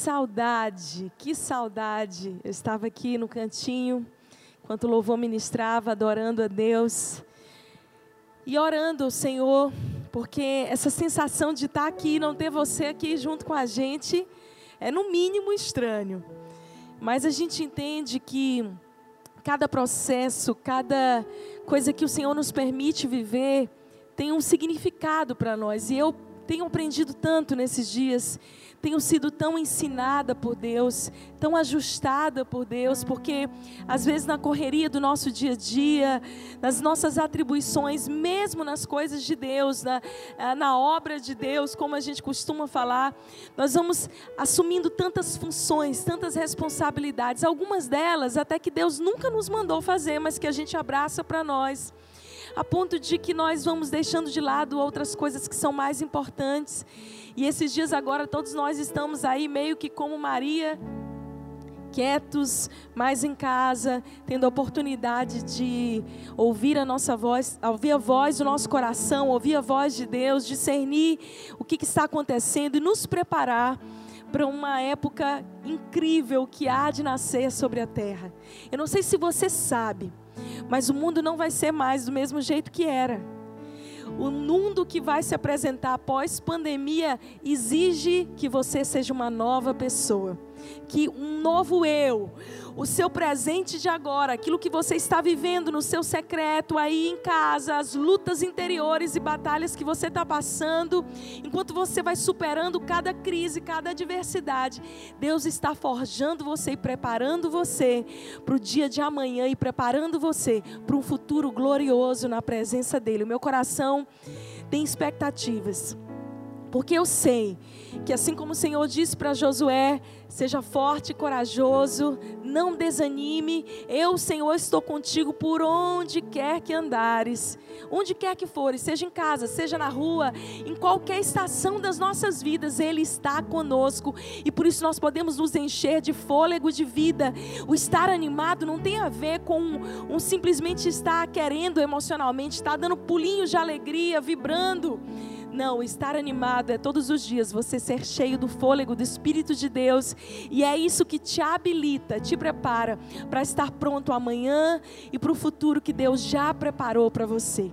saudade, que saudade. Eu estava aqui no cantinho, enquanto o louvor ministrava, adorando a Deus e orando ao Senhor, porque essa sensação de estar aqui e não ter você aqui junto com a gente é no mínimo estranho. Mas a gente entende que cada processo, cada coisa que o Senhor nos permite viver tem um significado para nós. E eu tenho aprendido tanto nesses dias tenho sido tão ensinada por Deus, tão ajustada por Deus, porque às vezes na correria do nosso dia a dia, nas nossas atribuições, mesmo nas coisas de Deus, na, ah, na obra de Deus, como a gente costuma falar, nós vamos assumindo tantas funções, tantas responsabilidades, algumas delas até que Deus nunca nos mandou fazer, mas que a gente abraça para nós a ponto de que nós vamos deixando de lado outras coisas que são mais importantes. E esses dias agora todos nós estamos aí meio que como Maria, quietos, mais em casa, tendo a oportunidade de ouvir a nossa voz, ouvir a voz do nosso coração, ouvir a voz de Deus, discernir o que, que está acontecendo e nos preparar para uma época incrível que há de nascer sobre a terra. Eu não sei se você sabe, mas o mundo não vai ser mais do mesmo jeito que era. O mundo que vai se apresentar após pandemia exige que você seja uma nova pessoa, que um novo eu, o seu presente de agora, aquilo que você está vivendo no seu secreto, aí em casa, as lutas interiores e batalhas que você está passando, enquanto você vai superando cada crise, cada adversidade, Deus está forjando você e preparando você para o dia de amanhã e preparando você para um futuro glorioso na presença dEle. O meu coração tem expectativas. Porque eu sei que assim como o Senhor disse para Josué, seja forte e corajoso, não desanime, eu, Senhor, estou contigo por onde quer que andares, onde quer que fores, seja em casa, seja na rua, em qualquer estação das nossas vidas, Ele está conosco e por isso nós podemos nos encher de fôlego de vida. O estar animado não tem a ver com um, um simplesmente estar querendo emocionalmente, estar dando pulinhos de alegria, vibrando. Não, estar animado é todos os dias você ser cheio do fôlego do Espírito de Deus, e é isso que te habilita, te prepara para estar pronto amanhã e para o futuro que Deus já preparou para você.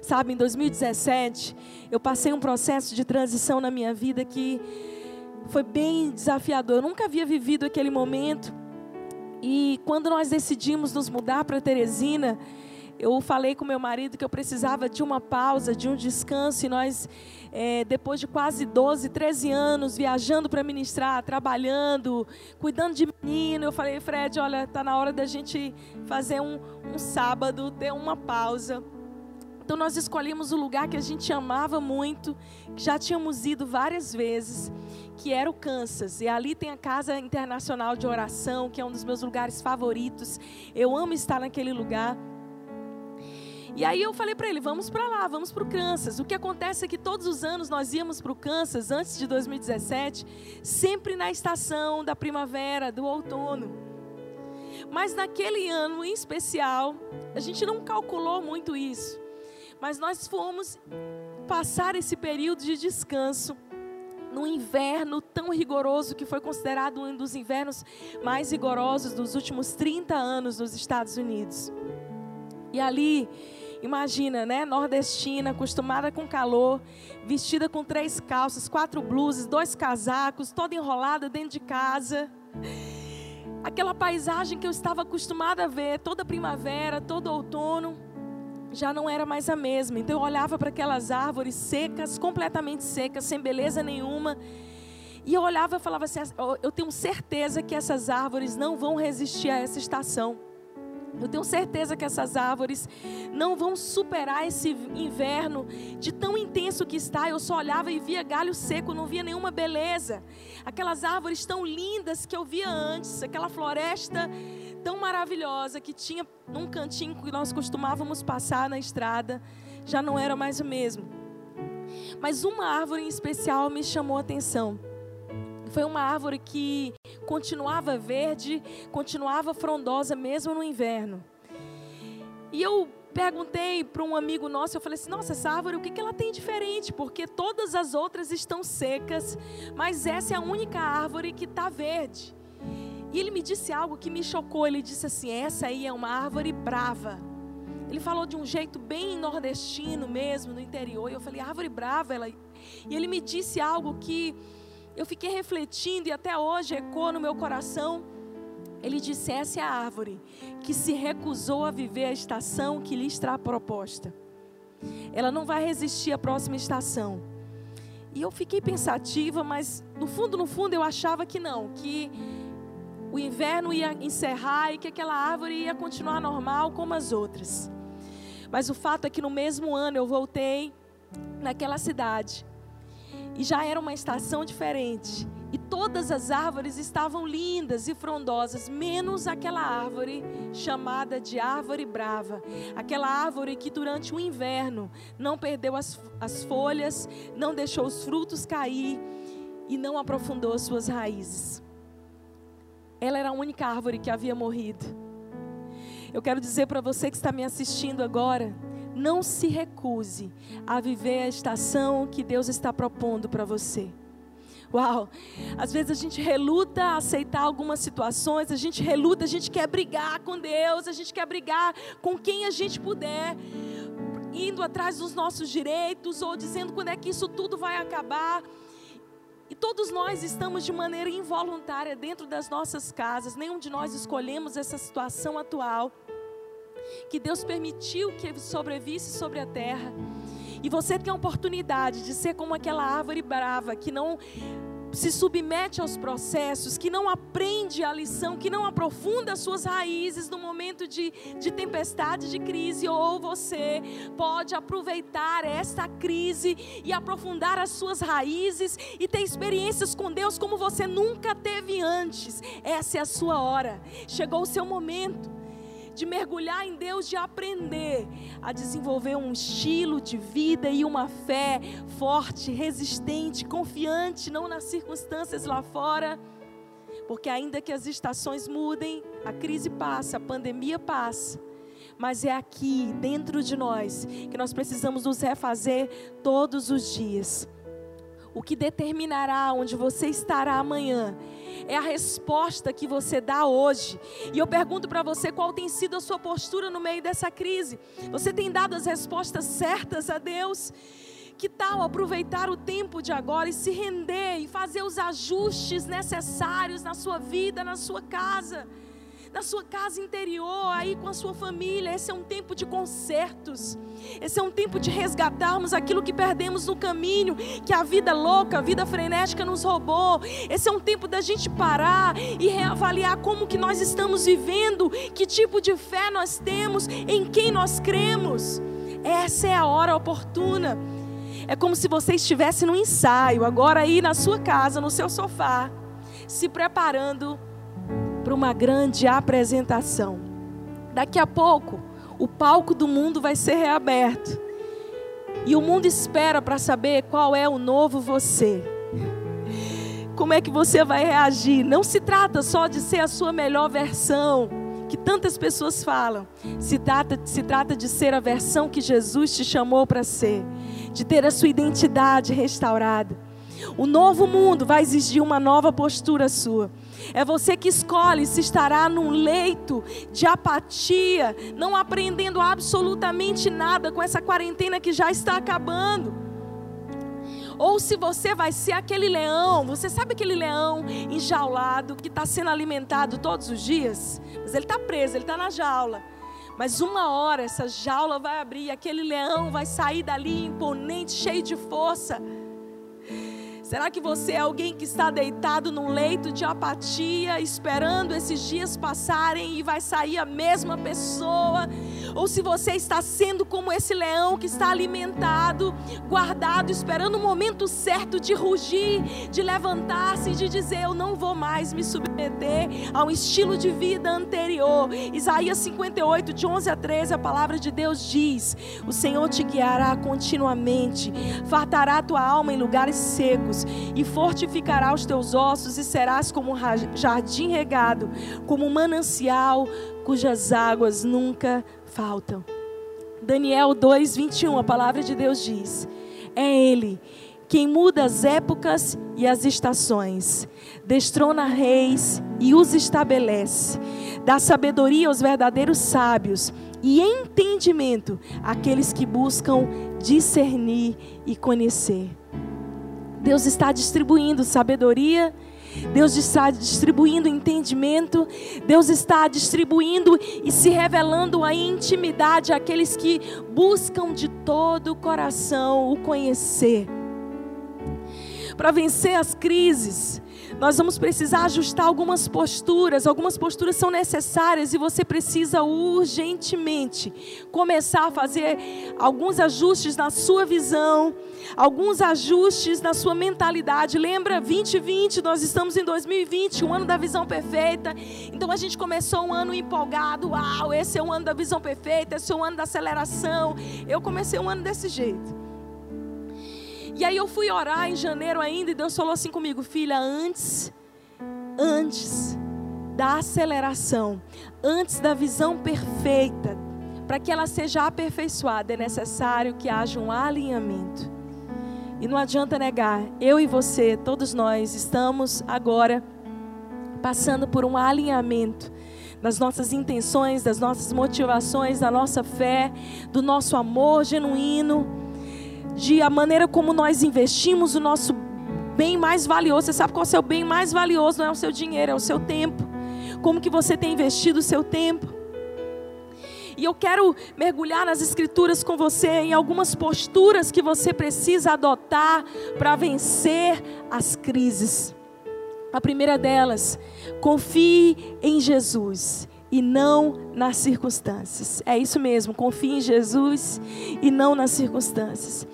Sabe, em 2017, eu passei um processo de transição na minha vida que foi bem desafiador. Eu nunca havia vivido aquele momento. E quando nós decidimos nos mudar para Teresina, eu falei com meu marido que eu precisava de uma pausa, de um descanso, e nós, é, depois de quase 12, 13 anos viajando para ministrar, trabalhando, cuidando de menino, eu falei, Fred, olha, está na hora da gente fazer um, um sábado, ter uma pausa. Então nós escolhemos o lugar que a gente amava muito, que já tínhamos ido várias vezes, que era o Kansas. E ali tem a Casa Internacional de Oração, que é um dos meus lugares favoritos. Eu amo estar naquele lugar. E aí eu falei para ele, vamos para lá, vamos para o Kansas. O que acontece é que todos os anos nós íamos para o Kansas, antes de 2017, sempre na estação da primavera, do outono. Mas naquele ano em especial, a gente não calculou muito isso. Mas nós fomos passar esse período de descanso no inverno tão rigoroso que foi considerado um dos invernos mais rigorosos dos últimos 30 anos nos Estados Unidos. E ali Imagina, né? Nordestina, acostumada com calor, vestida com três calças, quatro blusas, dois casacos, toda enrolada dentro de casa. Aquela paisagem que eu estava acostumada a ver toda primavera, todo outono, já não era mais a mesma. Então eu olhava para aquelas árvores secas, completamente secas, sem beleza nenhuma. E eu olhava e falava assim: eu tenho certeza que essas árvores não vão resistir a essa estação. Eu tenho certeza que essas árvores não vão superar esse inverno de tão intenso que está. Eu só olhava e via galho seco, não via nenhuma beleza. Aquelas árvores tão lindas que eu via antes, aquela floresta tão maravilhosa que tinha num cantinho que nós costumávamos passar na estrada, já não era mais o mesmo. Mas uma árvore em especial me chamou a atenção. Foi uma árvore que continuava verde, continuava frondosa mesmo no inverno. E eu perguntei para um amigo nosso, eu falei assim: nossa, essa árvore, o que, que ela tem diferente? Porque todas as outras estão secas, mas essa é a única árvore que está verde. E ele me disse algo que me chocou. Ele disse assim: essa aí é uma árvore brava. Ele falou de um jeito bem nordestino mesmo, no interior. E eu falei: árvore brava. Ela... E ele me disse algo que eu fiquei refletindo e até hoje ecoa no meu coração. Ele disse: essa é a árvore que se recusou a viver a estação que lhe está proposta. Ela não vai resistir à próxima estação. E eu fiquei pensativa, mas no fundo, no fundo, eu achava que não, que o inverno ia encerrar e que aquela árvore ia continuar normal como as outras. Mas o fato é que no mesmo ano eu voltei naquela cidade e já era uma estação diferente. E todas as árvores estavam lindas e frondosas, menos aquela árvore chamada de árvore brava. Aquela árvore que durante o inverno não perdeu as, as folhas, não deixou os frutos cair e não aprofundou suas raízes. Ela era a única árvore que havia morrido. Eu quero dizer para você que está me assistindo agora, não se recuse a viver a estação que Deus está propondo para você. Uau! Às vezes a gente reluta a aceitar algumas situações, a gente reluta, a gente quer brigar com Deus, a gente quer brigar com quem a gente puder, indo atrás dos nossos direitos ou dizendo quando é que isso tudo vai acabar. E todos nós estamos de maneira involuntária dentro das nossas casas, nenhum de nós escolhemos essa situação atual que Deus permitiu que sobrevisse sobre a terra. E você tem a oportunidade de ser como aquela árvore brava que não se submete aos processos, que não aprende a lição, que não aprofunda as suas raízes no momento de, de tempestade, de crise, ou você pode aproveitar esta crise e aprofundar as suas raízes e ter experiências com Deus como você nunca teve antes. Essa é a sua hora, chegou o seu momento de mergulhar em Deus, de aprender a desenvolver um estilo de vida e uma fé forte, resistente, confiante, não nas circunstâncias lá fora. Porque ainda que as estações mudem, a crise passa, a pandemia passa, mas é aqui, dentro de nós, que nós precisamos nos refazer todos os dias. O que determinará onde você estará amanhã é a resposta que você dá hoje. E eu pergunto para você qual tem sido a sua postura no meio dessa crise. Você tem dado as respostas certas a Deus? Que tal aproveitar o tempo de agora e se render e fazer os ajustes necessários na sua vida, na sua casa? Na sua casa interior, aí com a sua família. Esse é um tempo de concertos. Esse é um tempo de resgatarmos aquilo que perdemos no caminho, que a vida louca, a vida frenética nos roubou. Esse é um tempo da gente parar e reavaliar como que nós estamos vivendo, que tipo de fé nós temos, em quem nós cremos. Essa é a hora oportuna. É como se você estivesse no ensaio, agora aí na sua casa, no seu sofá, se preparando para uma grande apresentação. Daqui a pouco, o palco do mundo vai ser reaberto. E o mundo espera para saber qual é o novo você. Como é que você vai reagir? Não se trata só de ser a sua melhor versão, que tantas pessoas falam. Se trata, se trata de ser a versão que Jesus te chamou para ser, de ter a sua identidade restaurada. O novo mundo vai exigir uma nova postura sua. É você que escolhe se estará num leito de apatia, não aprendendo absolutamente nada com essa quarentena que já está acabando. Ou se você vai ser aquele leão, você sabe aquele leão enjaulado que está sendo alimentado todos os dias? Mas ele está preso, ele está na jaula. Mas uma hora essa jaula vai abrir aquele leão vai sair dali imponente, cheio de força. Será que você é alguém que está deitado num leito de apatia, esperando esses dias passarem e vai sair a mesma pessoa? Ou se você está sendo como esse leão que está alimentado, guardado, esperando o momento certo de rugir, de levantar-se e de dizer: Eu não vou mais me submeter a um estilo de vida anterior. Isaías 58, de 11 a 13, a palavra de Deus diz: O Senhor te guiará continuamente, fartará tua alma em lugares secos e fortificará os teus ossos, e serás como um jardim regado, como um manancial cujas águas nunca faltam. Daniel 2, 21, a palavra de Deus diz: É Ele quem muda as épocas e as estações, destrona reis e os estabelece, dá sabedoria aos verdadeiros sábios e entendimento àqueles que buscam discernir e conhecer. Deus está distribuindo sabedoria, Deus está distribuindo entendimento, Deus está distribuindo e se revelando a intimidade àqueles que buscam de todo o coração o conhecer. Para vencer as crises, nós vamos precisar ajustar algumas posturas, algumas posturas são necessárias e você precisa urgentemente começar a fazer alguns ajustes na sua visão, alguns ajustes na sua mentalidade. Lembra 2020, nós estamos em 2020, o ano da visão perfeita. Então a gente começou um ano empolgado, uau, esse é o ano da visão perfeita, esse é o ano da aceleração. Eu comecei um ano desse jeito. E aí eu fui orar em janeiro ainda e Deus falou assim comigo, filha, antes, antes da aceleração, antes da visão perfeita, para que ela seja aperfeiçoada, é necessário que haja um alinhamento. E não adianta negar, eu e você, todos nós estamos agora passando por um alinhamento das nossas intenções, das nossas motivações, da nossa fé, do nosso amor genuíno de a maneira como nós investimos o nosso bem mais valioso. Você sabe qual é o seu bem mais valioso? Não é o seu dinheiro, é o seu tempo. Como que você tem investido o seu tempo? E eu quero mergulhar nas escrituras com você em algumas posturas que você precisa adotar para vencer as crises. A primeira delas, confie em Jesus e não nas circunstâncias. É isso mesmo, confie em Jesus e não nas circunstâncias.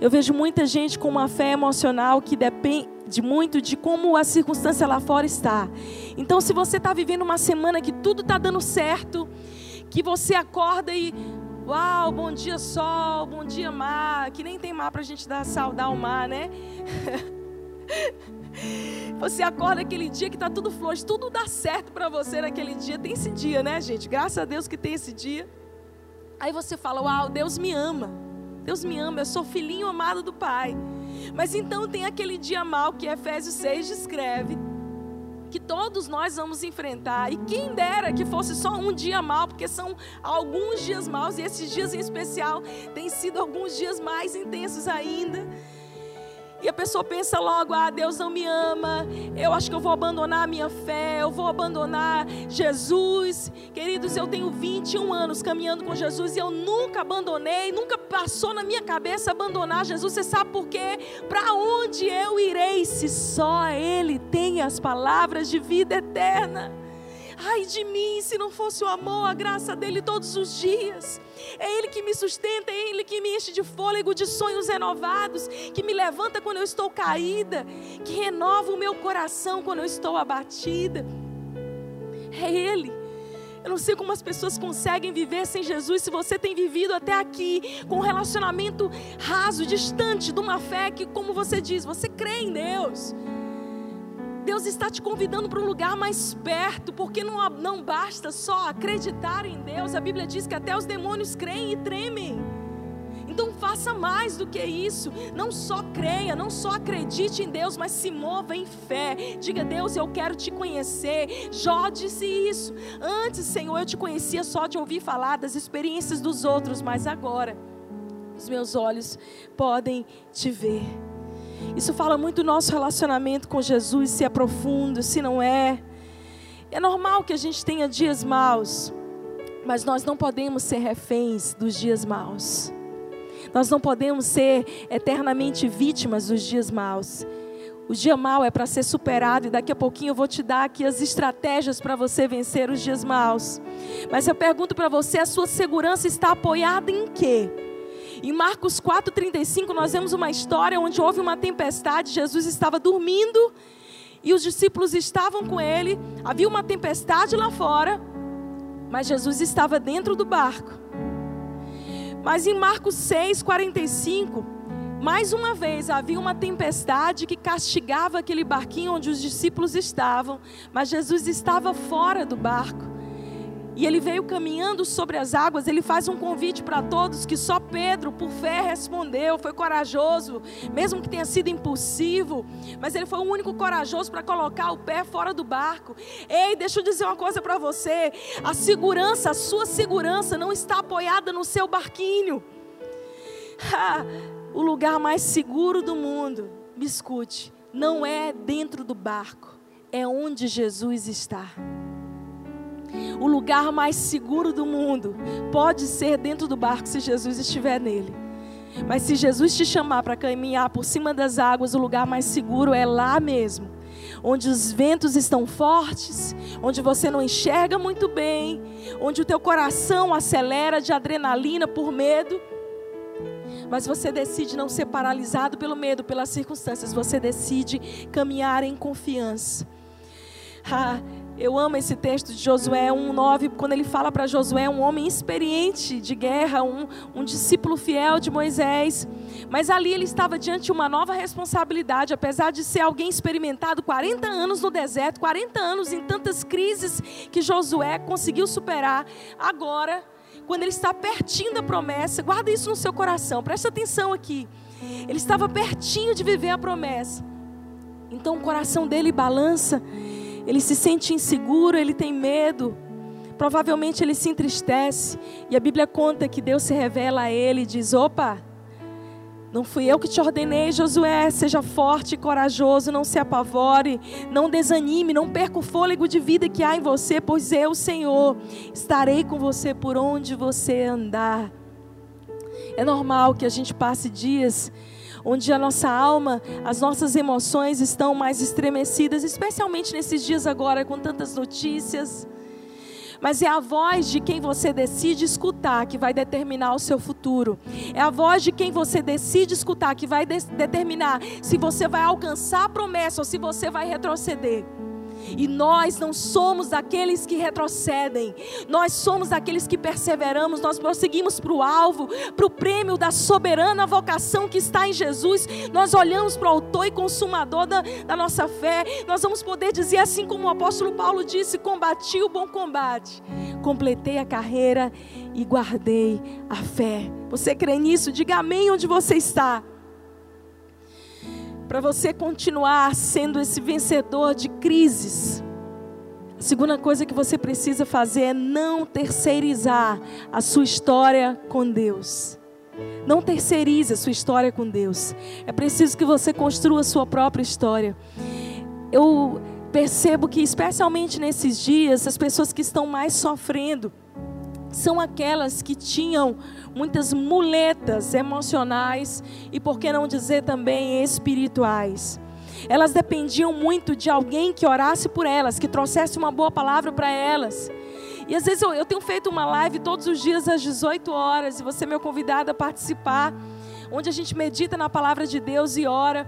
Eu vejo muita gente com uma fé emocional que depende muito de como a circunstância lá fora está. Então, se você está vivendo uma semana que tudo está dando certo, que você acorda e Uau, bom dia sol, bom dia mar, que nem tem mar para a gente dar saudar o mar, né? Você acorda aquele dia que está tudo flores, tudo dá certo para você naquele dia. Tem esse dia, né, gente? Graças a Deus que tem esse dia. Aí você fala: Uau, Deus me ama. Deus me ama, eu sou filhinho amado do Pai. Mas então tem aquele dia mal que Efésios 6 descreve, que todos nós vamos enfrentar. E quem dera que fosse só um dia mal, porque são alguns dias maus, e esses dias em especial têm sido alguns dias mais intensos ainda. E a pessoa pensa logo: ah, Deus não me ama, eu acho que eu vou abandonar a minha fé, eu vou abandonar Jesus. Queridos, eu tenho 21 anos caminhando com Jesus e eu nunca abandonei, nunca passou na minha cabeça abandonar Jesus. Você sabe por quê? Para onde eu irei se só Ele tem as palavras de vida eterna? Ai de mim, se não fosse o amor, a graça dele todos os dias. É Ele que me sustenta, é Ele que me enche de fôlego, de sonhos renovados, que me levanta quando eu estou caída, que renova o meu coração quando eu estou abatida. É Ele. Eu não sei como as pessoas conseguem viver sem Jesus se você tem vivido até aqui com um relacionamento raso, distante de uma fé que, como você diz, você crê em Deus. Deus está te convidando para um lugar mais perto, porque não, não basta só acreditar em Deus. A Bíblia diz que até os demônios creem e tremem. Então faça mais do que isso. Não só creia, não só acredite em Deus, mas se mova em fé. Diga, Deus, eu quero te conhecer. Jó disse isso. Antes, Senhor, eu te conhecia só de ouvir falar das experiências dos outros, mas agora os meus olhos podem te ver. Isso fala muito do nosso relacionamento com Jesus, se é profundo, se não é. É normal que a gente tenha dias maus, mas nós não podemos ser reféns dos dias maus. Nós não podemos ser eternamente vítimas dos dias maus. O dia mau é para ser superado e daqui a pouquinho eu vou te dar aqui as estratégias para você vencer os dias maus. Mas eu pergunto para você, a sua segurança está apoiada em quê? Em Marcos 4,35, nós vemos uma história onde houve uma tempestade, Jesus estava dormindo e os discípulos estavam com ele. Havia uma tempestade lá fora, mas Jesus estava dentro do barco. Mas em Marcos 6,45, mais uma vez havia uma tempestade que castigava aquele barquinho onde os discípulos estavam, mas Jesus estava fora do barco. E ele veio caminhando sobre as águas, ele faz um convite para todos que só Pedro, por fé, respondeu, foi corajoso, mesmo que tenha sido impulsivo, mas ele foi o único corajoso para colocar o pé fora do barco. Ei, deixa eu dizer uma coisa para você: a segurança, a sua segurança não está apoiada no seu barquinho. o lugar mais seguro do mundo, me escute, não é dentro do barco, é onde Jesus está. O lugar mais seguro do mundo pode ser dentro do barco se Jesus estiver nele. Mas se Jesus te chamar para caminhar por cima das águas, o lugar mais seguro é lá mesmo, onde os ventos estão fortes, onde você não enxerga muito bem, onde o teu coração acelera de adrenalina por medo. Mas você decide não ser paralisado pelo medo, pelas circunstâncias, você decide caminhar em confiança. Ah, eu amo esse texto de Josué 1,9, quando ele fala para Josué, um homem experiente de guerra, um, um discípulo fiel de Moisés. Mas ali ele estava diante de uma nova responsabilidade, apesar de ser alguém experimentado 40 anos no deserto, 40 anos em tantas crises que Josué conseguiu superar. Agora, quando ele está pertinho da promessa, guarda isso no seu coração, presta atenção aqui. Ele estava pertinho de viver a promessa. Então o coração dele balança ele se sente inseguro, ele tem medo. Provavelmente ele se entristece. E a Bíblia conta que Deus se revela a ele e diz: opa, não fui eu que te ordenei, Josué. Seja forte e corajoso, não se apavore, não desanime, não perca o fôlego de vida que há em você, pois eu, Senhor, estarei com você por onde você andar. É normal que a gente passe dias onde a nossa alma, as nossas emoções estão mais estremecidas, especialmente nesses dias agora com tantas notícias. Mas é a voz de quem você decide escutar que vai determinar o seu futuro. É a voz de quem você decide escutar que vai de determinar se você vai alcançar a promessa ou se você vai retroceder. E nós não somos aqueles que retrocedem, nós somos aqueles que perseveramos, nós prosseguimos para o alvo, para o prêmio da soberana vocação que está em Jesus. Nós olhamos para o autor e consumador da, da nossa fé, nós vamos poder dizer assim como o apóstolo Paulo disse: combati o bom combate, completei a carreira e guardei a fé. Você crê nisso? Diga amém onde você está para você continuar sendo esse vencedor de crises, a segunda coisa que você precisa fazer é não terceirizar a sua história com Deus. Não terceirize a sua história com Deus. É preciso que você construa a sua própria história. Eu percebo que, especialmente nesses dias, as pessoas que estão mais sofrendo são aquelas que tinham muitas muletas emocionais e, por que não dizer também, espirituais. Elas dependiam muito de alguém que orasse por elas, que trouxesse uma boa palavra para elas. E às vezes eu, eu, tenho feito uma live todos os dias às 18 horas, e você é meu convidado a participar, onde a gente medita na palavra de Deus e ora.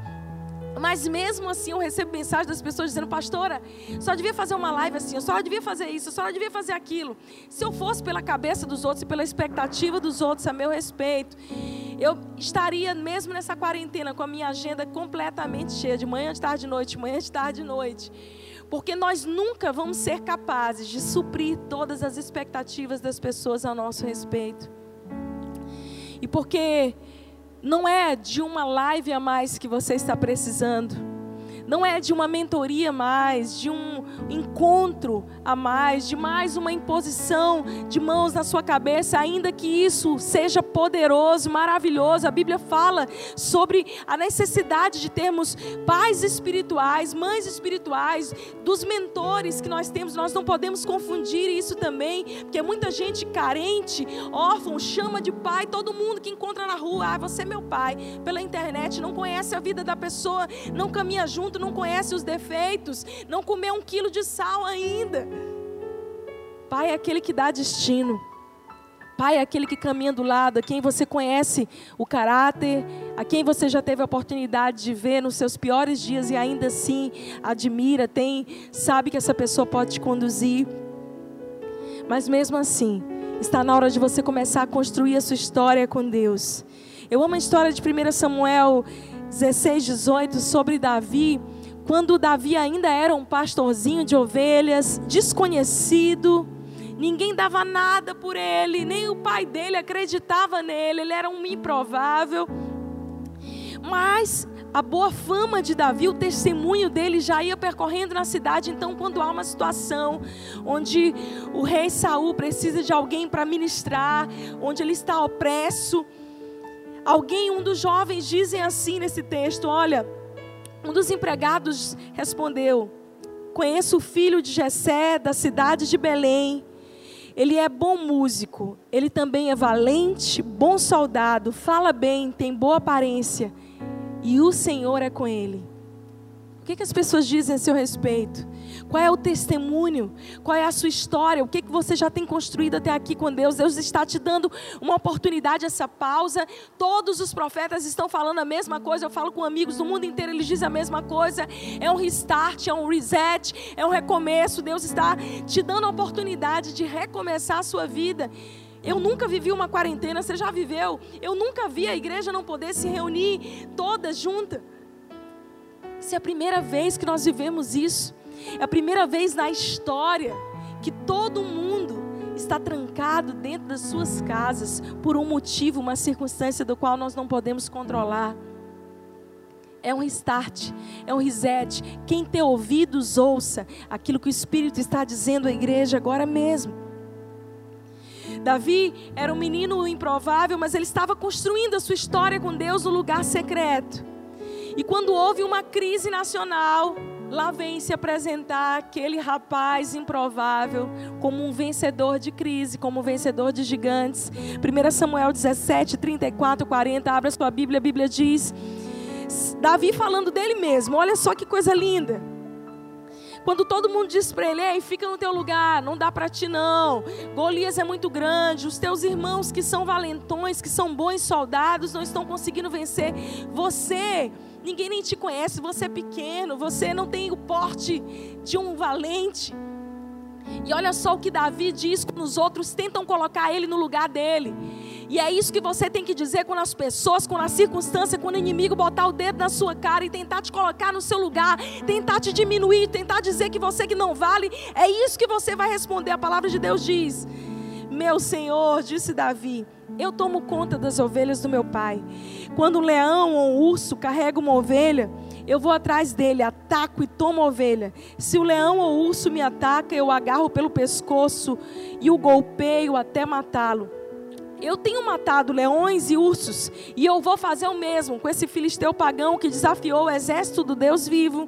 Mas mesmo assim eu recebo mensagem das pessoas dizendo, pastora, só devia fazer uma live assim, eu só devia fazer isso, eu só devia fazer aquilo. Se eu fosse pela cabeça dos outros e pela expectativa dos outros a meu respeito, eu estaria mesmo nessa quarentena com a minha agenda completamente cheia, de manhã, de tarde, de noite, manhã, de tarde, de noite. Porque nós nunca vamos ser capazes de suprir todas as expectativas das pessoas a nosso respeito. E porque não é de uma live a mais que você está precisando não é de uma mentoria mais, de um encontro a mais, de mais uma imposição de mãos na sua cabeça, ainda que isso seja poderoso, maravilhoso. A Bíblia fala sobre a necessidade de termos pais espirituais, mães espirituais, dos mentores que nós temos. Nós não podemos confundir isso também, porque muita gente carente, órfão, chama de pai todo mundo que encontra na rua. Ah, você é meu pai, pela internet, não conhece a vida da pessoa, não caminha junto não conhece os defeitos, não comeu um quilo de sal ainda. Pai é aquele que dá destino. Pai é aquele que caminha do lado, a quem você conhece o caráter, a quem você já teve a oportunidade de ver nos seus piores dias e ainda assim admira, tem, sabe que essa pessoa pode te conduzir. Mas mesmo assim, está na hora de você começar a construir a sua história com Deus. Eu amo a história de 1 Samuel 16, 18 sobre Davi quando Davi ainda era um pastorzinho de ovelhas, desconhecido, Ninguém dava nada por ele, nem o pai dele acreditava nele, ele era um improvável. Mas a boa fama de Davi, o testemunho dele já ia percorrendo na cidade. Então, quando há uma situação onde o rei Saul precisa de alguém para ministrar, onde ele está opresso, alguém, um dos jovens dizem assim nesse texto: Olha, um dos empregados respondeu: Conheço o filho de Jessé da cidade de Belém. Ele é bom músico, ele também é valente, bom soldado, fala bem, tem boa aparência e o Senhor é com ele. O que, que as pessoas dizem a seu respeito? Qual é o testemunho? Qual é a sua história? O que, que você já tem construído até aqui com Deus? Deus está te dando uma oportunidade, essa pausa. Todos os profetas estão falando a mesma coisa. Eu falo com amigos do mundo inteiro, eles dizem a mesma coisa. É um restart, é um reset, é um recomeço. Deus está te dando a oportunidade de recomeçar a sua vida. Eu nunca vivi uma quarentena, você já viveu? Eu nunca vi a igreja não poder se reunir toda junta. Essa é a primeira vez que nós vivemos isso. É a primeira vez na história que todo mundo está trancado dentro das suas casas por um motivo, uma circunstância do qual nós não podemos controlar. É um restart, é um reset. Quem tem ouvidos, ouça aquilo que o Espírito está dizendo à igreja agora mesmo. Davi era um menino improvável, mas ele estava construindo a sua história com Deus no lugar secreto. E quando houve uma crise nacional, lá vem se apresentar aquele rapaz improvável como um vencedor de crise, como um vencedor de gigantes. 1 Samuel 17, 34, 40, abra sua Bíblia, a Bíblia diz. Davi falando dele mesmo, olha só que coisa linda. Quando todo mundo diz para ele: Ei, fica no teu lugar, não dá para ti não. Golias é muito grande. Os teus irmãos que são valentões, que são bons soldados, não estão conseguindo vencer. Você, ninguém nem te conhece. Você é pequeno. Você não tem o porte de um valente. E olha só o que Davi diz quando os outros tentam colocar ele no lugar dele. E é isso que você tem que dizer quando as pessoas, quando a circunstância, quando o inimigo botar o dedo na sua cara e tentar te colocar no seu lugar, tentar te diminuir, tentar dizer que você que não vale, é isso que você vai responder. A palavra de Deus diz: Meu Senhor, disse Davi, eu tomo conta das ovelhas do meu pai. Quando um leão ou um urso carrega uma ovelha, eu vou atrás dele, ataco e tomo a ovelha. Se o leão ou o urso me ataca, eu agarro pelo pescoço e o golpeio até matá-lo. Eu tenho matado leões e ursos, e eu vou fazer o mesmo com esse filisteu pagão que desafiou o exército do Deus vivo.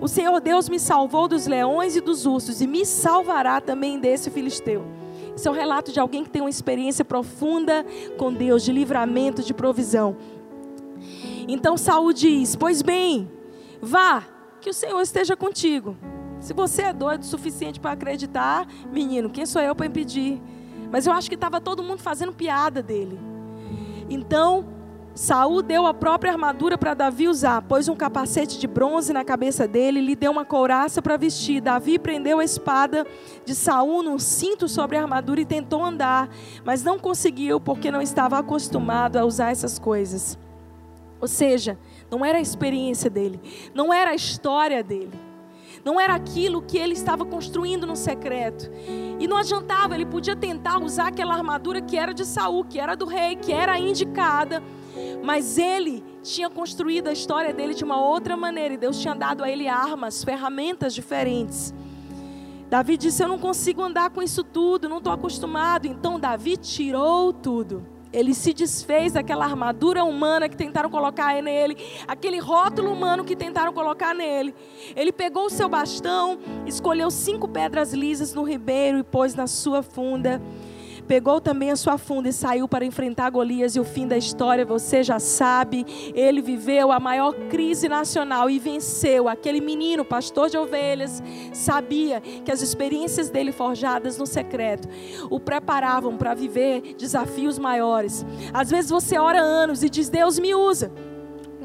O Senhor Deus me salvou dos leões e dos ursos, e me salvará também desse filisteu. Esse é um relato de alguém que tem uma experiência profunda com Deus, de livramento, de provisão. Então Saul diz: Pois bem, vá, que o Senhor esteja contigo. Se você é doido o suficiente para acreditar, menino, quem sou eu para impedir? Mas eu acho que estava todo mundo fazendo piada dele. Então, Saul deu a própria armadura para Davi usar, pôs um capacete de bronze na cabeça dele, lhe deu uma couraça para vestir. Davi prendeu a espada de Saul num cinto sobre a armadura e tentou andar, mas não conseguiu porque não estava acostumado a usar essas coisas. Ou seja, não era a experiência dele, não era a história dele não era aquilo que ele estava construindo no secreto. E não adiantava, ele podia tentar usar aquela armadura que era de Saul, que era do rei, que era indicada, mas ele tinha construído a história dele de uma outra maneira e Deus tinha dado a ele armas, ferramentas diferentes. Davi disse: Eu não consigo andar com isso tudo, não estou acostumado. Então Davi tirou tudo ele se desfez daquela armadura humana que tentaram colocar nele, aquele rótulo humano que tentaram colocar nele. Ele pegou o seu bastão, escolheu cinco pedras lisas no ribeiro e pôs na sua funda pegou também a sua funda e saiu para enfrentar Golias. E o fim da história você já sabe. Ele viveu a maior crise nacional e venceu. Aquele menino, pastor de ovelhas, sabia que as experiências dele forjadas no secreto o preparavam para viver desafios maiores. Às vezes você ora anos e diz: Deus me usa.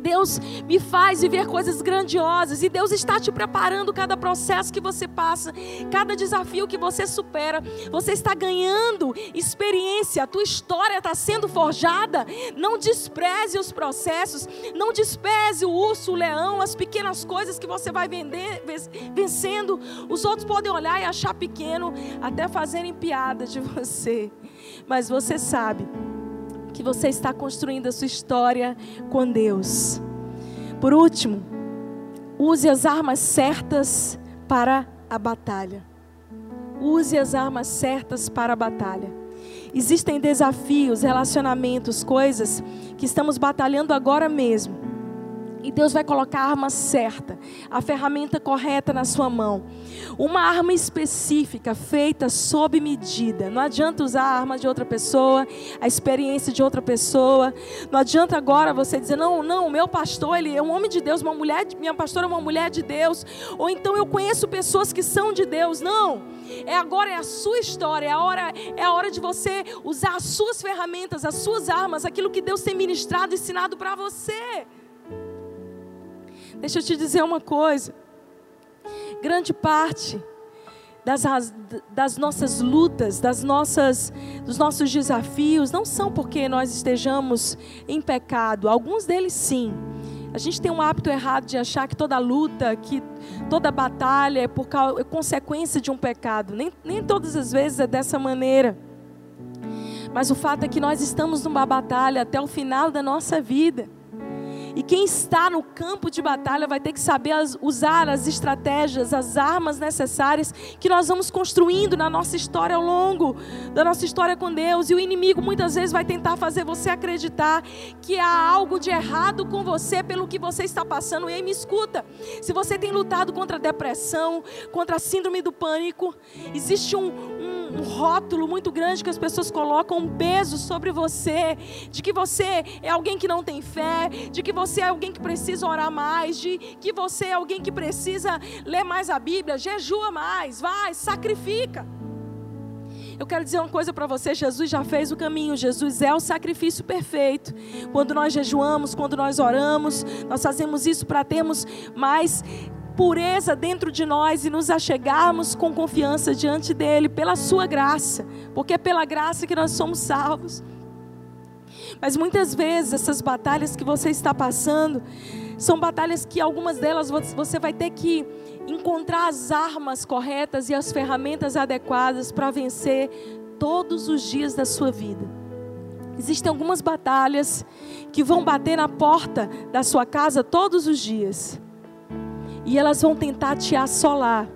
Deus me faz viver coisas grandiosas e Deus está te preparando cada processo que você passa, cada desafio que você supera. Você está ganhando experiência, a tua história está sendo forjada. Não despreze os processos, não despreze o urso, o leão, as pequenas coisas que você vai vender, vencendo. Os outros podem olhar e achar pequeno, até fazerem piada de você, mas você sabe que você está construindo a sua história com Deus. Por último, use as armas certas para a batalha. Use as armas certas para a batalha. Existem desafios, relacionamentos, coisas que estamos batalhando agora mesmo e Deus vai colocar a arma certa, a ferramenta correta na sua mão. Uma arma específica, feita sob medida. Não adianta usar a arma de outra pessoa, a experiência de outra pessoa. Não adianta agora você dizer, não, não, meu pastor, ele é um homem de Deus, uma mulher, minha pastora é uma mulher de Deus. Ou então eu conheço pessoas que são de Deus. Não. É agora, é a sua história, é a hora, é a hora de você usar as suas ferramentas, as suas armas, aquilo que Deus tem ministrado, ensinado para você. Deixa eu te dizer uma coisa. Grande parte das, das nossas lutas, das nossas, dos nossos desafios, não são porque nós estejamos em pecado. Alguns deles sim. A gente tem um hábito errado de achar que toda luta, que toda batalha é por causa, é consequência de um pecado. Nem, nem todas as vezes é dessa maneira. Mas o fato é que nós estamos numa batalha até o final da nossa vida. E quem está no campo de batalha vai ter que saber usar as estratégias, as armas necessárias que nós vamos construindo na nossa história ao longo da nossa história com Deus. E o inimigo muitas vezes vai tentar fazer você acreditar que há algo de errado com você pelo que você está passando. E aí me escuta: se você tem lutado contra a depressão, contra a síndrome do pânico, existe um, um, um rótulo muito grande que as pessoas colocam, um peso sobre você, de que você é alguém que não tem fé, de que você você é alguém que precisa orar mais, de que você é alguém que precisa ler mais a Bíblia, jejua mais, vai, sacrifica. Eu quero dizer uma coisa para você: Jesus já fez o caminho, Jesus é o sacrifício perfeito. Quando nós jejuamos, quando nós oramos, nós fazemos isso para termos mais pureza dentro de nós e nos achegarmos com confiança diante dEle, pela Sua graça, porque é pela graça que nós somos salvos. Mas muitas vezes essas batalhas que você está passando são batalhas que algumas delas você vai ter que encontrar as armas corretas e as ferramentas adequadas para vencer todos os dias da sua vida. Existem algumas batalhas que vão bater na porta da sua casa todos os dias. E elas vão tentar te assolar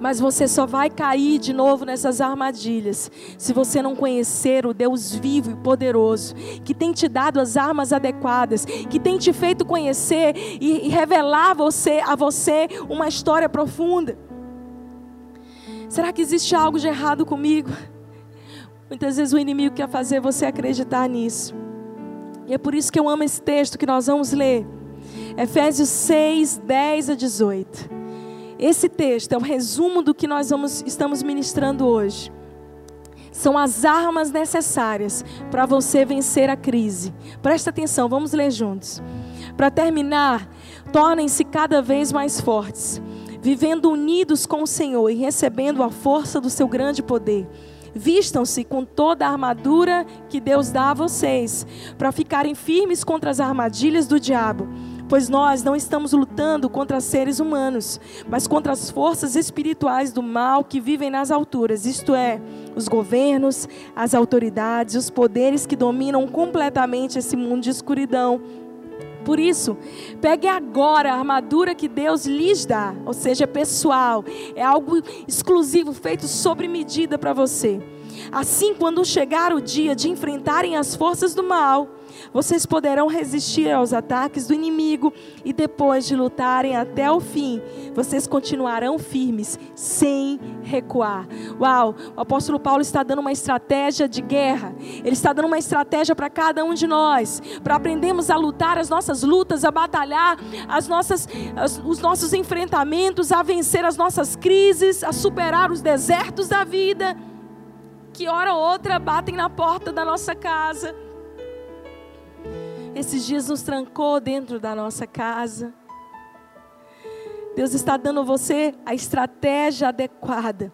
mas você só vai cair de novo nessas armadilhas se você não conhecer o Deus vivo e poderoso, que tem te dado as armas adequadas, que tem te feito conhecer e, revelar você, a você uma história profunda. Será que existe algo de errado comigo? Muitas vezes o inimigo quer fazer você acreditar nisso. E é por isso que eu amo esse texto que nós vamos ler. Efésios 6, 10 a 18. Esse texto é um resumo do que nós vamos, estamos ministrando hoje. São as armas necessárias para você vencer a crise. Presta atenção, vamos ler juntos. Para terminar, tornem-se cada vez mais fortes, vivendo unidos com o Senhor e recebendo a força do seu grande poder. Vistam-se com toda a armadura que Deus dá a vocês, para ficarem firmes contra as armadilhas do diabo pois nós não estamos lutando contra seres humanos, mas contra as forças espirituais do mal que vivem nas alturas, isto é, os governos, as autoridades, os poderes que dominam completamente esse mundo de escuridão. Por isso, pegue agora a armadura que Deus lhes dá, ou seja, pessoal, é algo exclusivo, feito sobre medida para você. Assim, quando chegar o dia de enfrentarem as forças do mal, vocês poderão resistir aos ataques do inimigo e depois de lutarem até o fim, vocês continuarão firmes, sem recuar. Uau, o apóstolo Paulo está dando uma estratégia de guerra. Ele está dando uma estratégia para cada um de nós, para aprendermos a lutar as nossas lutas, a batalhar as nossas, as, os nossos enfrentamentos, a vencer as nossas crises, a superar os desertos da vida que hora ou outra batem na porta da nossa casa esses dias nos trancou dentro da nossa casa. Deus está dando a você a estratégia adequada.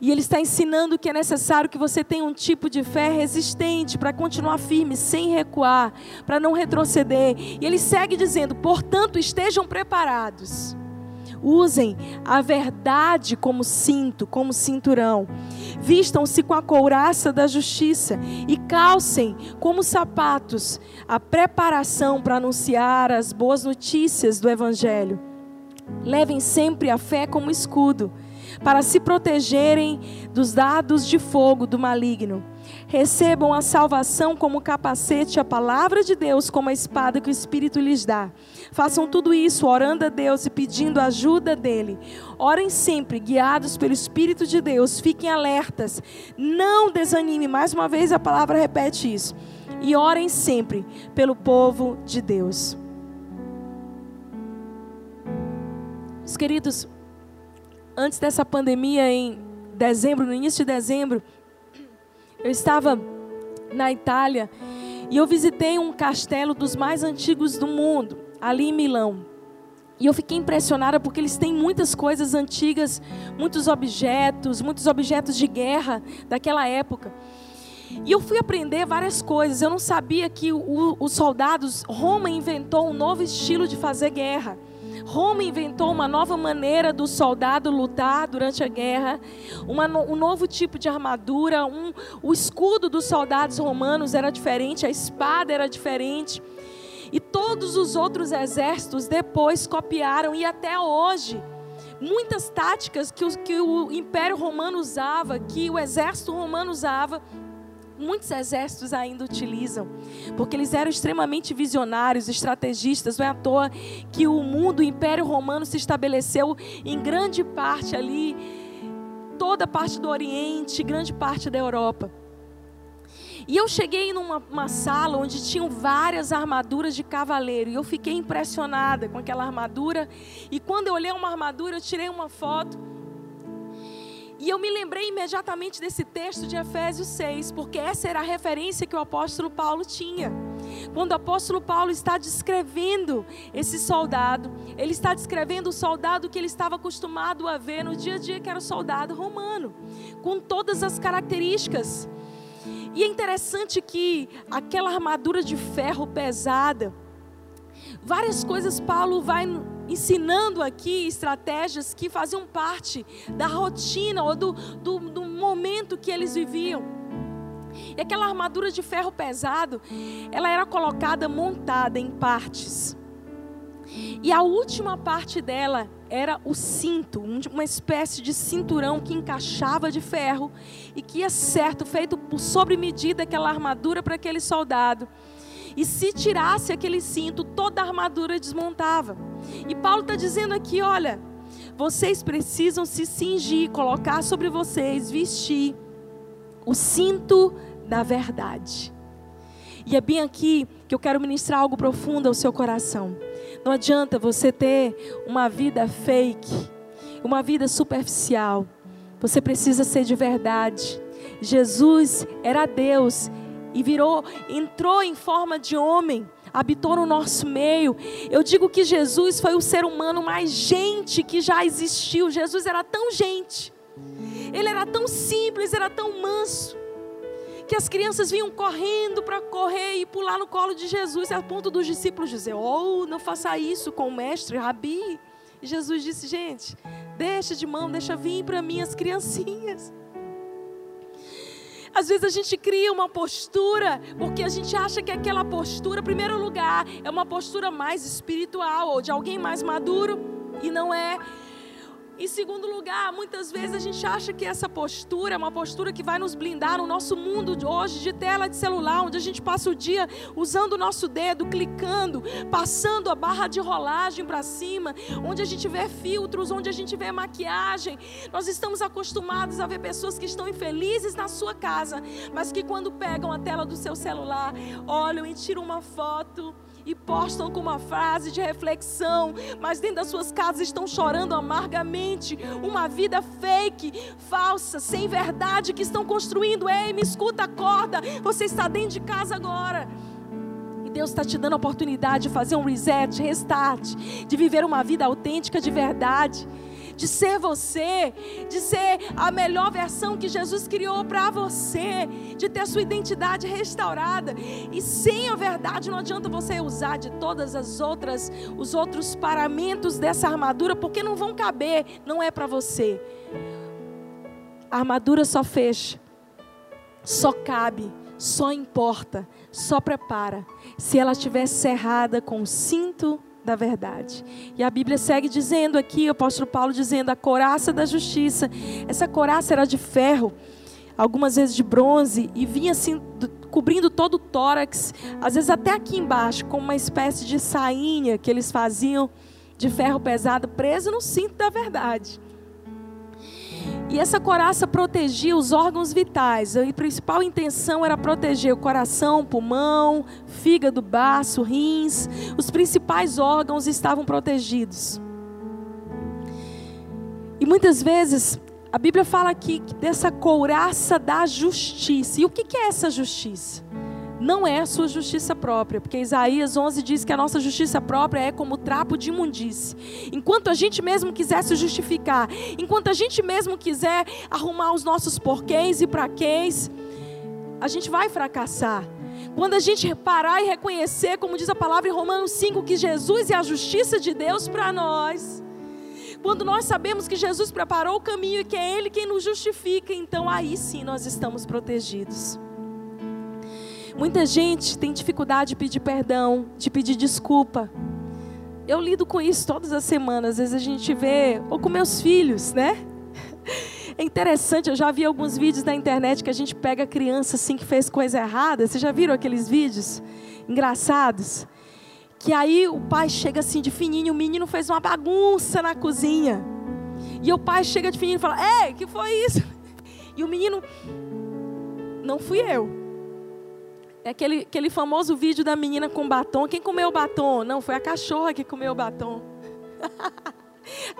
E Ele está ensinando que é necessário que você tenha um tipo de fé resistente para continuar firme, sem recuar, para não retroceder. E Ele segue dizendo: portanto, estejam preparados. Usem a verdade como cinto, como cinturão. Vistam-se com a couraça da justiça e calcem como sapatos a preparação para anunciar as boas notícias do Evangelho. Levem sempre a fé como escudo para se protegerem dos dados de fogo do maligno. Recebam a salvação como capacete, a palavra de Deus como a espada que o Espírito lhes dá. Façam tudo isso orando a Deus e pedindo a ajuda dele. Orem sempre, guiados pelo Espírito de Deus. Fiquem alertas. Não desanime. Mais uma vez a palavra repete isso. E orem sempre pelo povo de Deus. Os queridos, antes dessa pandemia, em dezembro, no início de dezembro, eu estava na Itália e eu visitei um castelo dos mais antigos do mundo, ali em Milão. E eu fiquei impressionada porque eles têm muitas coisas antigas, muitos objetos, muitos objetos de guerra daquela época. E eu fui aprender várias coisas. Eu não sabia que o, os soldados, Roma inventou um novo estilo de fazer guerra. Roma inventou uma nova maneira do soldado lutar durante a guerra, uma, um novo tipo de armadura, um, o escudo dos soldados romanos era diferente, a espada era diferente. E todos os outros exércitos depois copiaram, e até hoje, muitas táticas que que o Império Romano usava, que o exército romano usava, muitos exércitos ainda utilizam, porque eles eram extremamente visionários, estrategistas. Não é à toa que o mundo, o Império Romano, se estabeleceu em grande parte ali, toda parte do Oriente, grande parte da Europa. E eu cheguei numa sala onde tinham várias armaduras de cavaleiro. E eu fiquei impressionada com aquela armadura. E quando eu olhei uma armadura, eu tirei uma foto. E eu me lembrei imediatamente desse texto de Efésios 6, porque essa era a referência que o apóstolo Paulo tinha. Quando o apóstolo Paulo está descrevendo esse soldado, ele está descrevendo o soldado que ele estava acostumado a ver no dia a dia, que era o soldado romano, com todas as características. E é interessante que aquela armadura de ferro pesada, várias coisas Paulo vai ensinando aqui estratégias que faziam parte da rotina ou do, do, do momento que eles viviam. E aquela armadura de ferro pesado, ela era colocada montada em partes. E a última parte dela era o cinto, uma espécie de cinturão que encaixava de ferro e que ia certo, feito por sobre medida aquela armadura para aquele soldado. E se tirasse aquele cinto, toda a armadura desmontava. E Paulo está dizendo aqui: olha, vocês precisam se cingir, colocar sobre vocês, vestir o cinto da verdade. E é bem aqui que eu quero ministrar algo profundo ao seu coração. Não adianta você ter uma vida fake, uma vida superficial. Você precisa ser de verdade. Jesus era Deus e virou, entrou em forma de homem, habitou no nosso meio. Eu digo que Jesus foi o ser humano mais gente que já existiu. Jesus era tão gente, ele era tão simples, era tão manso, que as crianças vinham correndo para correr e pular no colo de Jesus, a ponto dos discípulos dizer: Oh, não faça isso com o mestre, Rabi. E Jesus disse: Gente, deixa de mão, deixa vir para mim as criancinhas. Às vezes a gente cria uma postura, porque a gente acha que aquela postura, em primeiro lugar, é uma postura mais espiritual ou de alguém mais maduro, e não é. Em segundo lugar, muitas vezes a gente acha que essa postura é uma postura que vai nos blindar no nosso mundo de hoje de tela de celular, onde a gente passa o dia usando o nosso dedo, clicando, passando a barra de rolagem para cima, onde a gente vê filtros, onde a gente vê maquiagem. Nós estamos acostumados a ver pessoas que estão infelizes na sua casa, mas que quando pegam a tela do seu celular, olham e tiram uma foto e postam com uma frase de reflexão, mas dentro das suas casas estão chorando amargamente, uma vida fake, falsa, sem verdade que estão construindo. Ei, me escuta, acorda, você está dentro de casa agora. E Deus está te dando a oportunidade de fazer um reset, restart, de viver uma vida autêntica de verdade de ser você, de ser a melhor versão que Jesus criou para você, de ter sua identidade restaurada. E sem a verdade não adianta você usar de todas as outras, os outros paramentos dessa armadura, porque não vão caber, não é para você. A armadura só fecha, só cabe, só importa, só prepara se ela estiver cerrada com cinto da verdade. E a Bíblia segue dizendo aqui, o apóstolo Paulo dizendo, a coraça da justiça. Essa coraça era de ferro, algumas vezes de bronze, e vinha assim, cobrindo todo o tórax, às vezes até aqui embaixo, com uma espécie de sainha que eles faziam de ferro pesado, preso no cinto da verdade. E essa coraça protegia os órgãos vitais. A principal intenção era proteger o coração, pulmão, fígado, baço, rins. Os principais órgãos estavam protegidos. E muitas vezes a Bíblia fala aqui dessa couraça da justiça. E o que é essa justiça? Não é a sua justiça própria, porque Isaías 11 diz que a nossa justiça própria é como trapo de imundície. Enquanto a gente mesmo quiser se justificar, enquanto a gente mesmo quiser arrumar os nossos porquês e praquês, a gente vai fracassar. Quando a gente parar e reconhecer, como diz a palavra em Romanos 5, que Jesus é a justiça de Deus para nós. Quando nós sabemos que Jesus preparou o caminho e que é Ele quem nos justifica, então aí sim nós estamos protegidos. Muita gente tem dificuldade de pedir perdão, de pedir desculpa. Eu lido com isso todas as semanas. Às vezes a gente vê, ou com meus filhos, né? É interessante, eu já vi alguns vídeos na internet que a gente pega criança assim que fez coisa errada. Vocês já viram aqueles vídeos engraçados? Que aí o pai chega assim de fininho, o menino fez uma bagunça na cozinha. E o pai chega de fininho e fala: Ei, que foi isso? E o menino, não fui eu. É aquele, aquele famoso vídeo da menina com batom. Quem comeu o batom? Não, foi a cachorra que comeu o batom.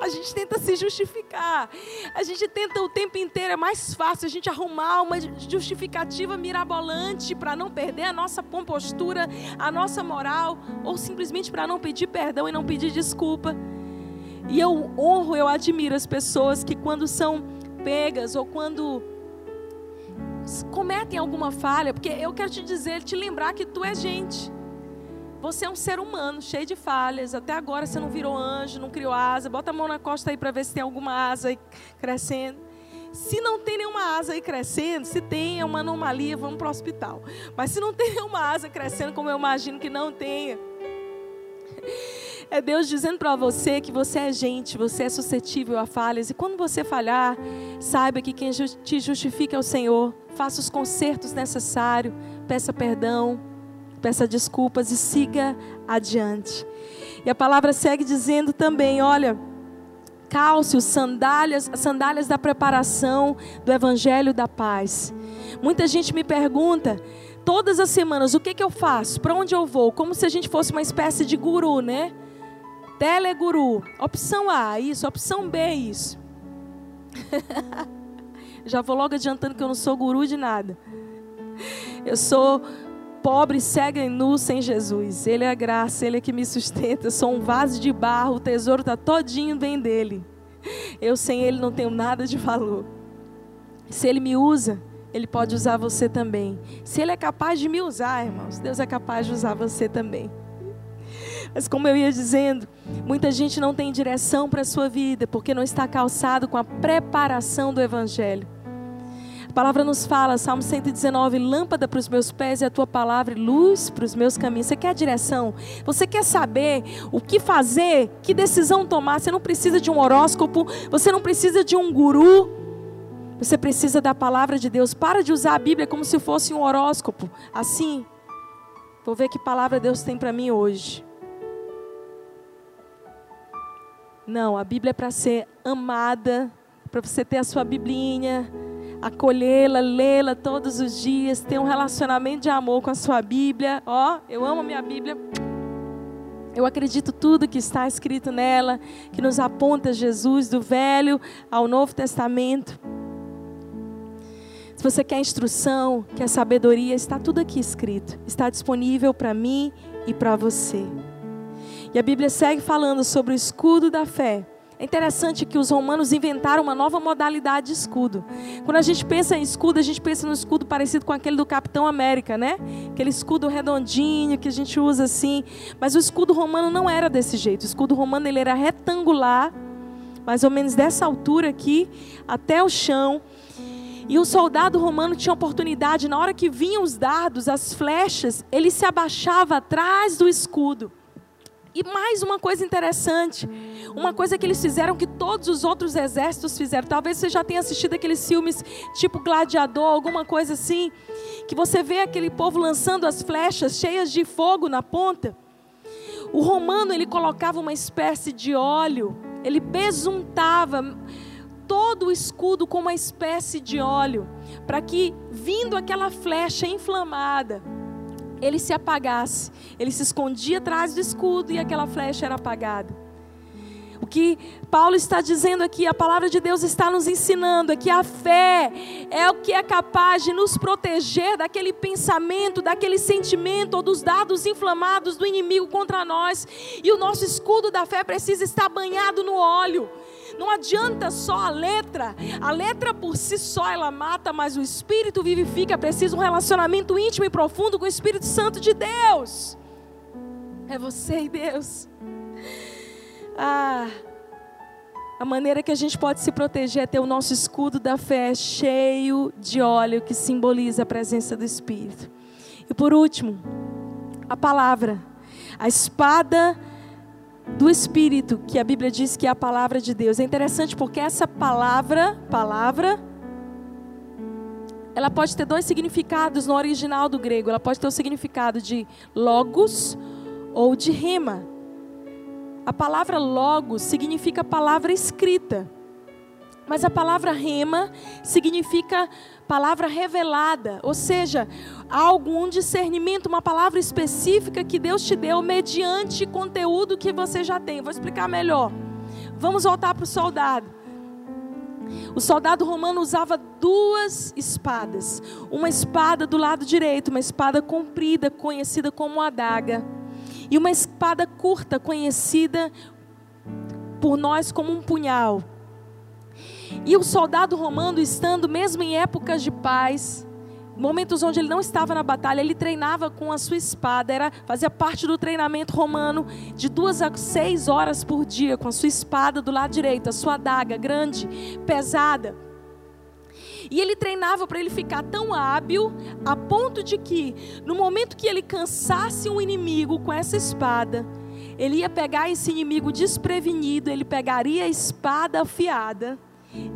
A gente tenta se justificar. A gente tenta o tempo inteiro. É mais fácil a gente arrumar uma justificativa mirabolante para não perder a nossa compostura, a nossa moral, ou simplesmente para não pedir perdão e não pedir desculpa. E eu honro, eu admiro as pessoas que, quando são pegas ou quando cometem alguma falha, porque eu quero te dizer, te lembrar que tu é gente. Você é um ser humano, cheio de falhas. Até agora você não virou anjo, não criou asa. Bota a mão na costa aí para ver se tem alguma asa aí crescendo. Se não tem nenhuma asa aí crescendo, se tem é uma anomalia, vamos para o hospital. Mas se não tem nenhuma asa crescendo, como eu imagino que não tenha, é Deus dizendo para você que você é gente, você é suscetível a falhas. E quando você falhar, saiba que quem te justifica é o Senhor faça os consertos necessários, peça perdão, peça desculpas e siga adiante. E a palavra segue dizendo também: olha, cálcios, sandálias, sandálias da preparação do evangelho da paz. Muita gente me pergunta todas as semanas o que, que eu faço, para onde eu vou, como se a gente fosse uma espécie de guru, né? Teleguru. Opção A, isso. Opção B, isso. Já vou logo adiantando que eu não sou guru de nada. Eu sou pobre, cega e nu sem Jesus. Ele é a graça, Ele é que me sustenta. Eu sou um vaso de barro, o tesouro está todinho bem dele. Eu sem Ele não tenho nada de valor. Se Ele me usa, Ele pode usar você também. Se Ele é capaz de me usar, irmãos, Deus é capaz de usar você também. Mas como eu ia dizendo, muita gente não tem direção para a sua vida porque não está calçado com a preparação do Evangelho. A palavra nos fala, Salmo 119, lâmpada para os meus pés e a tua palavra luz para os meus caminhos. Você quer direção? Você quer saber o que fazer? Que decisão tomar? Você não precisa de um horóscopo, você não precisa de um guru. Você precisa da palavra de Deus. Para de usar a Bíblia como se fosse um horóscopo. Assim, vou ver que palavra Deus tem para mim hoje. Não, a Bíblia é para ser amada, para você ter a sua biblinha, acolhê-la, lê-la todos os dias, ter um relacionamento de amor com a sua Bíblia. Ó, eu amo a minha Bíblia. Eu acredito tudo que está escrito nela, que nos aponta Jesus do Velho ao Novo Testamento. Se você quer instrução, quer sabedoria, está tudo aqui escrito. Está disponível para mim e para você. E a Bíblia segue falando sobre o escudo da fé. É interessante que os romanos inventaram uma nova modalidade de escudo. Quando a gente pensa em escudo, a gente pensa no escudo parecido com aquele do Capitão América, né? Aquele escudo redondinho que a gente usa assim. Mas o escudo romano não era desse jeito. O escudo romano ele era retangular, mais ou menos dessa altura aqui, até o chão. E o soldado romano tinha oportunidade, na hora que vinham os dardos, as flechas, ele se abaixava atrás do escudo. E mais uma coisa interessante, uma coisa que eles fizeram que todos os outros exércitos fizeram. Talvez você já tenha assistido aqueles filmes tipo Gladiador, alguma coisa assim, que você vê aquele povo lançando as flechas cheias de fogo na ponta. O romano ele colocava uma espécie de óleo, ele besuntava todo o escudo com uma espécie de óleo, para que vindo aquela flecha inflamada, ele se apagasse. Ele se escondia atrás do escudo e aquela flecha era apagada. O que Paulo está dizendo aqui, a palavra de Deus está nos ensinando é que a fé é o que é capaz de nos proteger daquele pensamento, daquele sentimento ou dos dados inflamados do inimigo contra nós. E o nosso escudo da fé precisa estar banhado no óleo. Não adianta só a letra. A letra por si só ela mata, mas o Espírito vivifica. Precisa um relacionamento íntimo e profundo com o Espírito Santo de Deus. É você e Deus. Ah, a maneira que a gente pode se proteger é ter o nosso escudo da fé cheio de óleo que simboliza a presença do Espírito. E por último, a palavra, a espada do Espírito, que a Bíblia diz que é a palavra de Deus. É interessante porque essa palavra, palavra, ela pode ter dois significados no original do grego. Ela pode ter o significado de logos ou de rema. A palavra logos significa palavra escrita. Mas a palavra rema significa palavra revelada, ou seja, algum discernimento, uma palavra específica que Deus te deu mediante conteúdo que você já tem. Vou explicar melhor. Vamos voltar para o soldado. O soldado romano usava duas espadas. Uma espada do lado direito, uma espada comprida, conhecida como adaga, e uma espada curta, conhecida por nós como um punhal. E o soldado romano, estando mesmo em épocas de paz, momentos onde ele não estava na batalha, ele treinava com a sua espada, era fazia parte do treinamento romano de duas a seis horas por dia com a sua espada do lado direito, a sua adaga grande, pesada. E ele treinava para ele ficar tão hábil a ponto de que, no momento que ele cansasse um inimigo com essa espada, ele ia pegar esse inimigo desprevenido, ele pegaria a espada afiada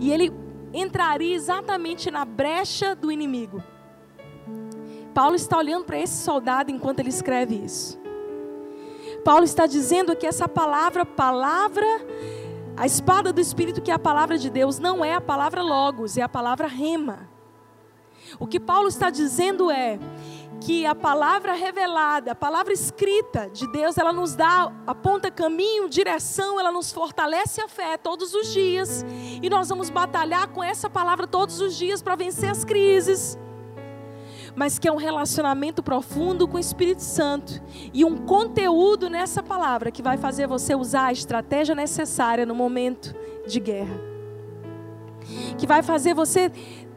e ele entraria exatamente na brecha do inimigo. Paulo está olhando para esse soldado enquanto ele escreve isso. Paulo está dizendo que essa palavra, palavra, a espada do Espírito, que é a palavra de Deus, não é a palavra logos, é a palavra rema. O que Paulo está dizendo é que a palavra revelada, a palavra escrita de Deus, ela nos dá, aponta caminho, direção, ela nos fortalece a fé todos os dias. E nós vamos batalhar com essa palavra todos os dias para vencer as crises. Mas que é um relacionamento profundo com o Espírito Santo e um conteúdo nessa palavra que vai fazer você usar a estratégia necessária no momento de guerra. Que vai fazer você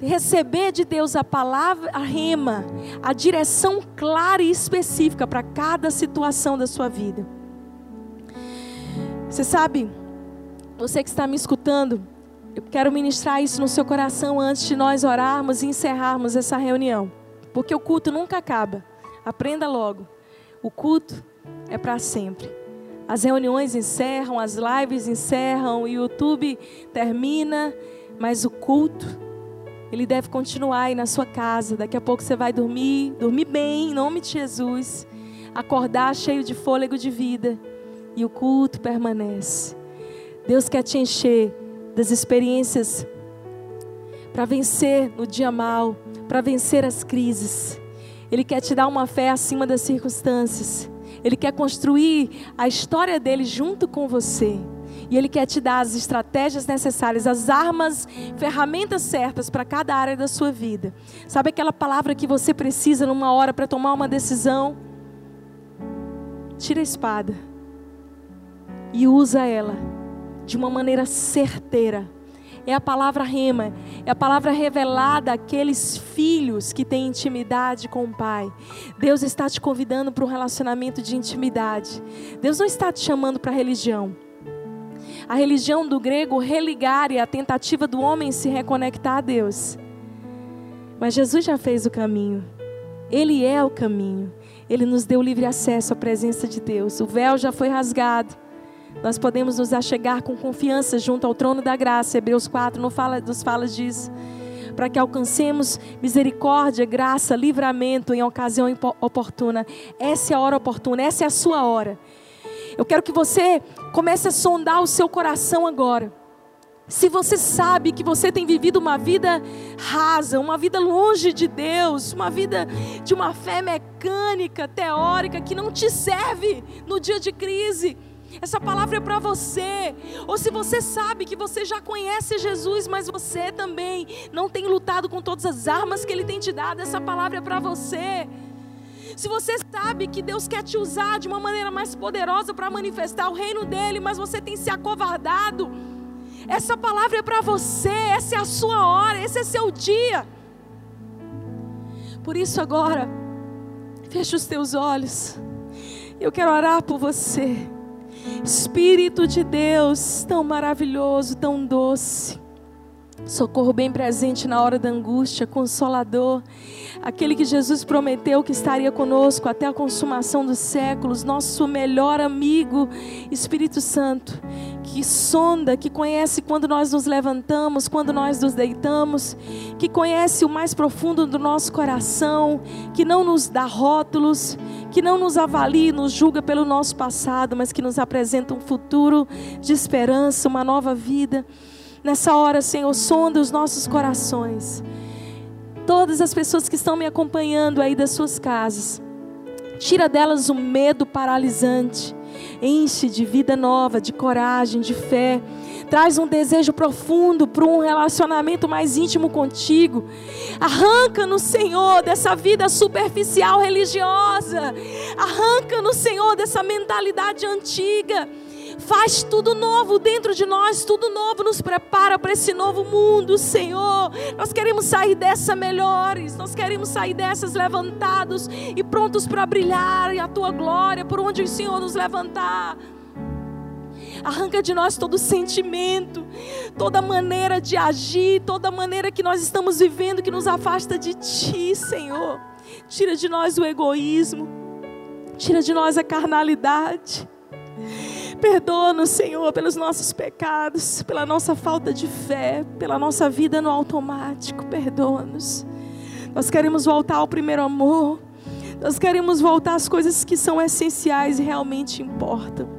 receber de Deus a palavra, a rema, a direção clara e específica para cada situação da sua vida. Você sabe, você que está me escutando, eu quero ministrar isso no seu coração antes de nós orarmos e encerrarmos essa reunião, porque o culto nunca acaba. Aprenda logo. O culto é para sempre. As reuniões encerram, as lives encerram, o YouTube termina, mas o culto ele deve continuar aí na sua casa. Daqui a pouco você vai dormir, dormir bem, em nome de Jesus. Acordar cheio de fôlego de vida. E o culto permanece. Deus quer te encher das experiências para vencer no dia mal, para vencer as crises. Ele quer te dar uma fé acima das circunstâncias. Ele quer construir a história dele junto com você. E Ele quer te dar as estratégias necessárias, as armas, ferramentas certas para cada área da sua vida. Sabe aquela palavra que você precisa numa hora para tomar uma decisão? Tira a espada e usa ela de uma maneira certeira é a palavra rema, é a palavra revelada àqueles filhos que têm intimidade com o Pai. Deus está te convidando para um relacionamento de intimidade. Deus não está te chamando para religião. A religião do grego religar é a tentativa do homem se reconectar a Deus. Mas Jesus já fez o caminho. Ele é o caminho. Ele nos deu livre acesso à presença de Deus. O véu já foi rasgado nós podemos nos achegar com confiança junto ao trono da graça. Hebreus 4 nos fala, nos fala disso. Para que alcancemos misericórdia, graça, livramento em ocasião oportuna. Essa é a hora oportuna, essa é a sua hora. Eu quero que você comece a sondar o seu coração agora. Se você sabe que você tem vivido uma vida rasa, uma vida longe de Deus, uma vida de uma fé mecânica, teórica, que não te serve no dia de crise, essa palavra é para você. Ou se você sabe que você já conhece Jesus, mas você também não tem lutado com todas as armas que Ele tem te dado, essa palavra é para você. Se você sabe que Deus quer te usar de uma maneira mais poderosa para manifestar o reino dele, mas você tem se acovardado, essa palavra é para você, essa é a sua hora, esse é seu dia. Por isso agora, feche os teus olhos. Eu quero orar por você. Espírito de Deus, tão maravilhoso, tão doce. Socorro bem presente na hora da angústia, consolador, aquele que Jesus prometeu que estaria conosco até a consumação dos séculos, nosso melhor amigo, Espírito Santo, que sonda, que conhece quando nós nos levantamos, quando nós nos deitamos, que conhece o mais profundo do nosso coração, que não nos dá rótulos, que não nos avalia nos julga pelo nosso passado, mas que nos apresenta um futuro de esperança, uma nova vida. Nessa hora, Senhor, sonda os nossos corações. Todas as pessoas que estão me acompanhando aí das suas casas, tira delas o medo paralisante, enche de vida nova, de coragem, de fé. Traz um desejo profundo para um relacionamento mais íntimo contigo. Arranca no Senhor dessa vida superficial religiosa. Arranca no Senhor dessa mentalidade antiga Faz tudo novo dentro de nós, tudo novo, nos prepara para esse novo mundo, Senhor. Nós queremos sair dessa melhores, nós queremos sair dessas levantados e prontos para brilhar e a tua glória por onde o Senhor nos levantar. Arranca de nós todo sentimento, toda maneira de agir, toda maneira que nós estamos vivendo que nos afasta de Ti, Senhor. Tira de nós o egoísmo, tira de nós a carnalidade. Perdoa-nos, Senhor, pelos nossos pecados, pela nossa falta de fé, pela nossa vida no automático. Perdoa-nos. Nós queremos voltar ao primeiro amor. Nós queremos voltar às coisas que são essenciais e realmente importam.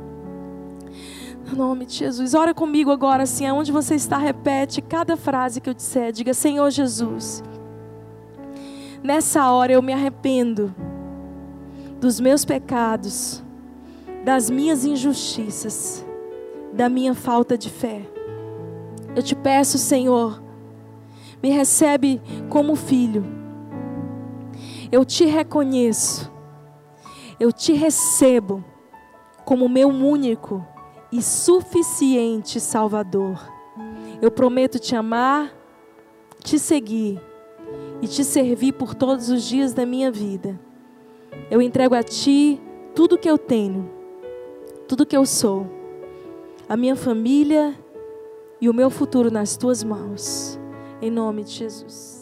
No nome de Jesus. Ora comigo agora, assim, aonde você está, repete cada frase que eu disser. Diga, Senhor Jesus. Nessa hora eu me arrependo dos meus pecados das minhas injustiças, da minha falta de fé. Eu te peço, Senhor, me recebe como filho. Eu te reconheço. Eu te recebo como meu único e suficiente Salvador. Eu prometo te amar, te seguir e te servir por todos os dias da minha vida. Eu entrego a ti tudo que eu tenho tudo que eu sou, a minha família e o meu futuro nas tuas mãos. Em nome de Jesus.